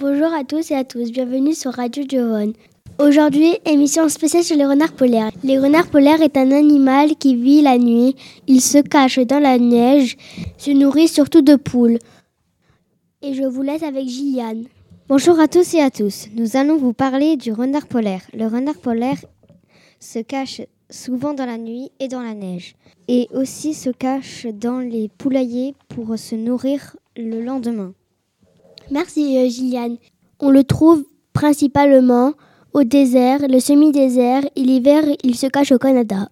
Bonjour à tous et à tous, bienvenue sur Radio Giovone. Aujourd'hui, émission spéciale sur les renards polaires. Les renards polaires est un animal qui vit la nuit. Il se cache dans la neige, se nourrit surtout de poules. Et je vous laisse avec Gilliane. Bonjour à tous et à tous. Nous allons vous parler du renard polaire. Le renard polaire se cache souvent dans la nuit et dans la neige. Et aussi se cache dans les poulaillers pour se nourrir le lendemain. Merci euh, Gilliane. On le trouve principalement au désert, le semi-désert et l'hiver il se cache au Canada.